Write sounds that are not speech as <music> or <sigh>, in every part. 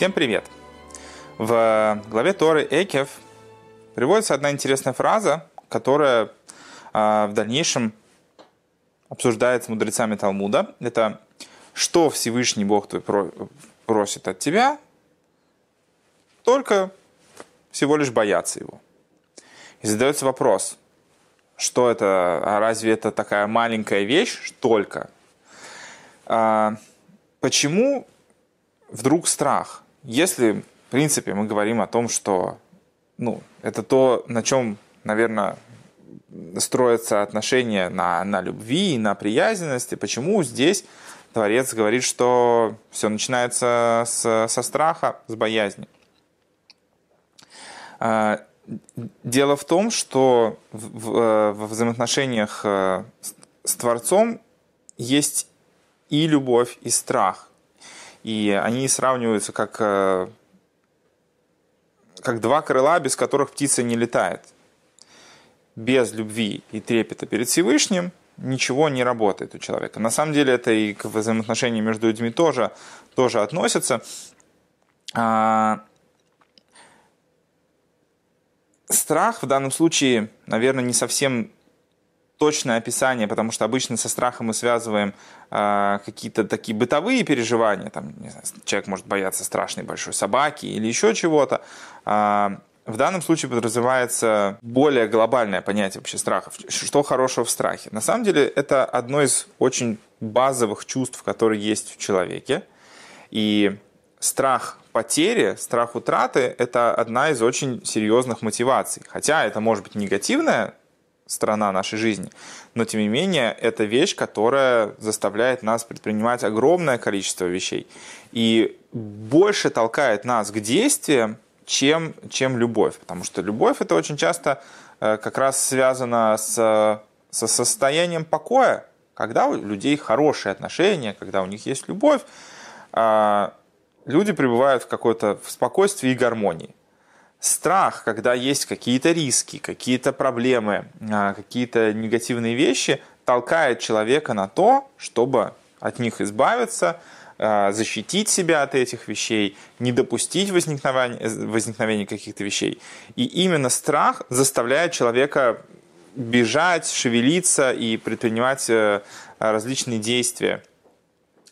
Всем привет! В главе Торы Экев приводится одна интересная фраза, которая а, в дальнейшем обсуждается мудрецами Талмуда. Это «Что Всевышний Бог твой просит от тебя?» Только всего лишь бояться его. И задается вопрос, что это, а разве это такая маленькая вещь только? А, почему вдруг страх? Если, в принципе, мы говорим о том, что ну, это то, на чем, наверное, строятся отношения на, на любви и на приязненности, почему здесь Творец говорит, что все начинается с, со страха, с боязни. А, дело в том, что в, в, в взаимоотношениях э, с Творцом есть и любовь, и страх. И они сравниваются как, э, как два крыла, без которых птица не летает. Без любви и трепета перед Всевышним ничего не работает у человека. На самом деле это и к взаимоотношениям между людьми тоже, тоже относится. А, страх в данном случае, наверное, не совсем точное описание, потому что обычно со страхом мы связываем э, какие-то такие бытовые переживания. Там, не знаю, человек может бояться страшной большой собаки или еще чего-то. Э, в данном случае подразумевается более глобальное понятие вообще страхов. Что хорошего в страхе? На самом деле это одно из очень базовых чувств, которые есть в человеке. И страх потери, страх утраты – это одна из очень серьезных мотиваций. Хотя это может быть негативная сторона нашей жизни. Но, тем не менее, это вещь, которая заставляет нас предпринимать огромное количество вещей. И больше толкает нас к действиям, чем, чем любовь. Потому что любовь – это очень часто э, как раз связано с, со состоянием покоя, когда у людей хорошие отношения, когда у них есть любовь, а, люди пребывают в какой-то в спокойствии и гармонии страх, когда есть какие-то риски, какие-то проблемы, а, какие-то негативные вещи, толкает человека на то, чтобы от них избавиться, а, защитить себя от этих вещей, не допустить возникновения, возникновения каких-то вещей. И именно страх заставляет человека бежать, шевелиться и предпринимать э, различные действия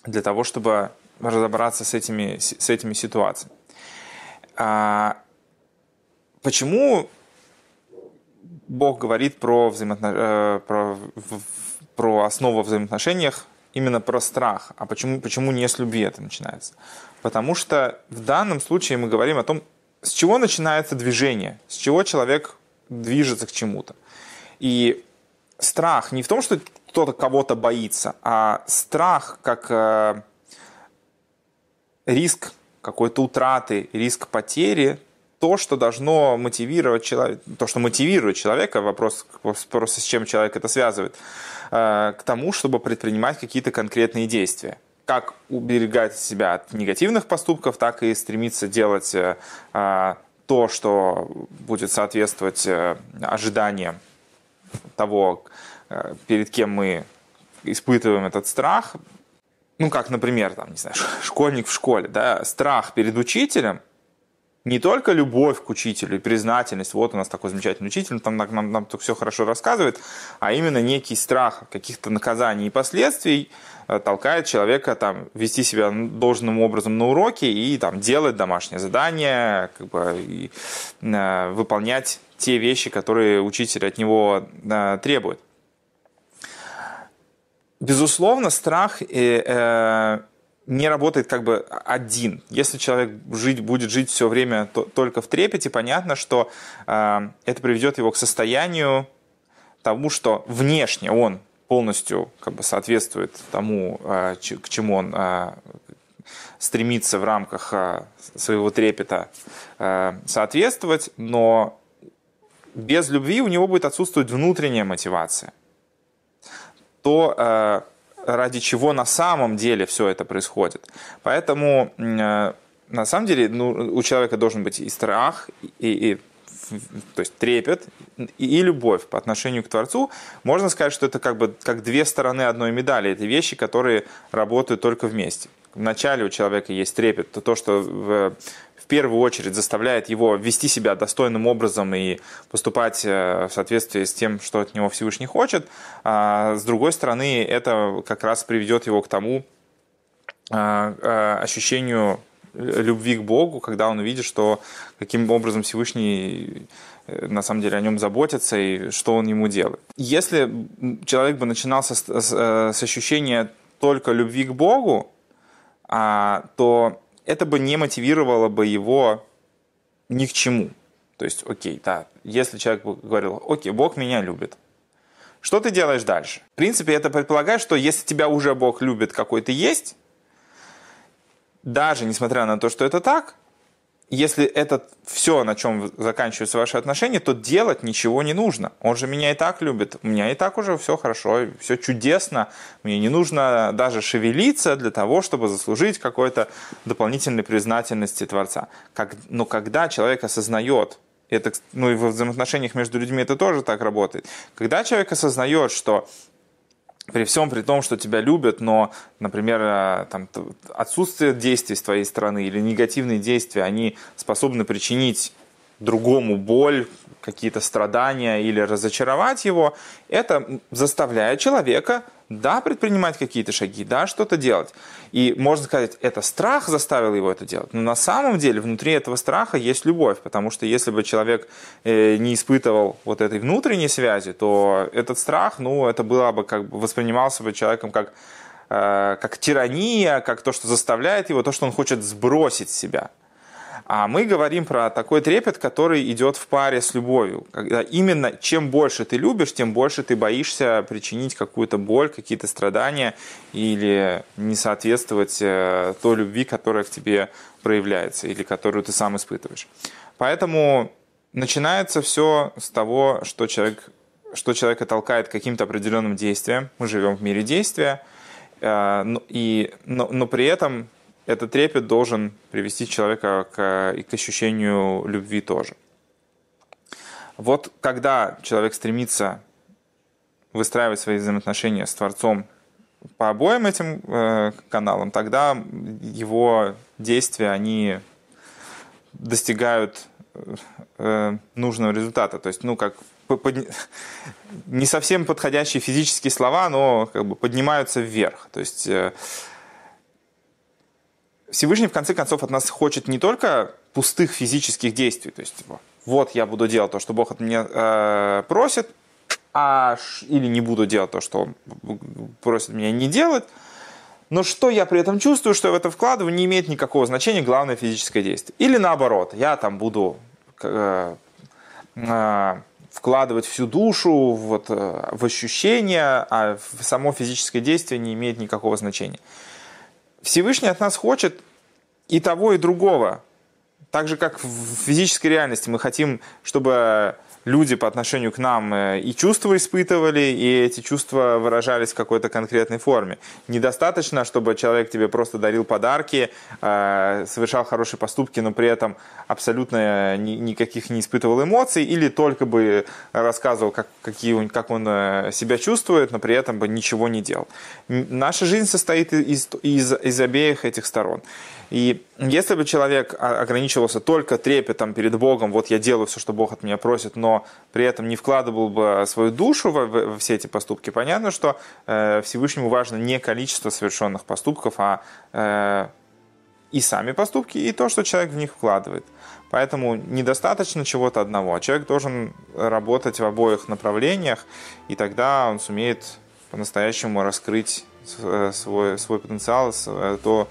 для того, чтобы разобраться с этими, с этими ситуациями. Почему Бог говорит про, взаимоотно... Э, про, про основу в взаимоотношениях именно про страх. А почему, почему не с любви это начинается? Потому что в данном случае мы говорим о том, с чего начинается движение, с чего человек движется к чему-то. И страх не в том, что кто-то кого-то боится, а страх как э, риск какой-то утраты, риск потери то, что должно мотивировать человека, то, что мотивирует человека, вопрос просто с чем человек это связывает, э, к тому, чтобы предпринимать какие-то конкретные действия. Как уберегать себя от негативных поступков, так и стремиться делать э, э, то, что будет соответствовать ожиданиям того, перед кем мы испытываем этот страх. Ну, как, например, там, не знаю, <laughs> школьник в школе, да, страх перед учителем не только любовь к учителю и признательность, вот у нас такой замечательный учитель, там нам, нам, нам все хорошо рассказывает, а именно некий страх каких-то наказаний и последствий э, толкает человека там, вести себя должным образом на уроке и там, делать домашнее задание, как бы, и, э, выполнять те вещи, которые учитель от него э, требует. Безусловно, страх э, э, не работает как бы один. Если человек жить, будет жить все время то, только в трепете, понятно, что э, это приведет его к состоянию тому, что внешне он полностью как бы соответствует тому, э, к чему он э, стремится в рамках э, своего трепета э, соответствовать, но без любви у него будет отсутствовать внутренняя мотивация. То э, ради чего на самом деле все это происходит. Поэтому э, на самом деле ну, у человека должен быть и страх, и, и то есть трепет и, любовь по отношению к Творцу. Можно сказать, что это как бы как две стороны одной медали. Это вещи, которые работают только вместе. начале у человека есть трепет, то то, что первую очередь заставляет его вести себя достойным образом и поступать в соответствии с тем, что от него Всевышний хочет, а с другой стороны, это как раз приведет его к тому ощущению любви к Богу, когда он увидит, что каким образом Всевышний э, на самом деле о нем заботится и что он ему делает. Если человек бы начинал с, с, э, с ощущения только любви к Богу, а, то это бы не мотивировало бы его ни к чему. То есть, окей, да, если человек говорил, окей, Бог меня любит, что ты делаешь дальше? В принципе, это предполагает, что если тебя уже Бог любит, какой ты есть, даже несмотря на то, что это так, если это все, на чем заканчиваются ваши отношения, то делать ничего не нужно. Он же меня и так любит. У меня и так уже все хорошо, все чудесно. Мне не нужно даже шевелиться для того, чтобы заслужить какой-то дополнительной признательности Творца. Как, но когда человек осознает, это, ну и в взаимоотношениях между людьми это тоже так работает, когда человек осознает, что при всем при том, что тебя любят, но, например, э, там, отсутствие действий с твоей стороны или негативные действия, они способны причинить другому боль, какие-то страдания или разочаровать его, это заставляет человека, да, предпринимать какие-то шаги, да, что-то делать. И можно сказать, это страх заставил его это делать. Но на самом деле внутри этого страха есть любовь, потому что если бы человек э, не испытывал вот этой внутренней связи, то этот страх, ну, это было бы как бы воспринимался бы человеком как э, как тирания, как то, что заставляет его, то, что он хочет сбросить себя. А мы говорим про такой трепет, который идет в паре с любовью. Когда именно чем больше ты любишь, тем больше ты боишься причинить какую-то боль, какие-то страдания или не соответствовать э, той любви, которая к тебе проявляется или которую ты сам испытываешь. Поэтому начинается все с того, что человек что человека толкает к каким-то определенным действиям. Мы живем в мире действия, э, и, но, но при этом этот трепет должен привести человека к, и к ощущению любви тоже. Вот когда человек стремится выстраивать свои взаимоотношения с Творцом по обоим этим э, каналам, тогда его действия, они достигают э, нужного результата. То есть, ну, как под... не совсем подходящие физические слова, но как бы поднимаются вверх. То есть э, Всевышний в конце концов от нас хочет не только пустых физических действий, то есть типа, вот я буду делать то, что Бог от меня э, просит, а или не буду делать то, что Он просит меня не делать, но что я при этом чувствую, что я в это вкладываю, не имеет никакого значения, главное физическое действие. Или наоборот, я там буду э, э, вкладывать всю душу вот, э, в ощущения, а само физическое действие не имеет никакого значения. Всевышний от нас хочет и того, и другого. Так же, как в физической реальности мы хотим, чтобы люди по отношению к нам э, и чувства испытывали, и эти чувства выражались в какой-то конкретной форме. Недостаточно, чтобы человек тебе просто дарил подарки, э, совершал хорошие поступки, но при этом абсолютно никаких не испытывал эмоций, или только бы рассказывал, как, какие, как он э, себя чувствует, но при этом бы ничего не делал. Наша жизнь состоит из, из, из обеих этих сторон. И если бы человек ограничивался только трепетом перед Богом, вот я делаю все, что Бог от меня просит, но при этом не вкладывал бы свою душу во, во все эти поступки, понятно, что э, Всевышнему важно не количество совершенных поступков, а э, и сами поступки, и то, что человек в них вкладывает. Поэтому недостаточно чего-то одного, а человек должен работать в обоих направлениях, и тогда он сумеет по-настоящему раскрыть э, свой, свой потенциал, то,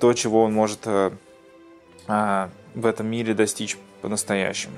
то, чего он может э, в этом мире достичь по-настоящему.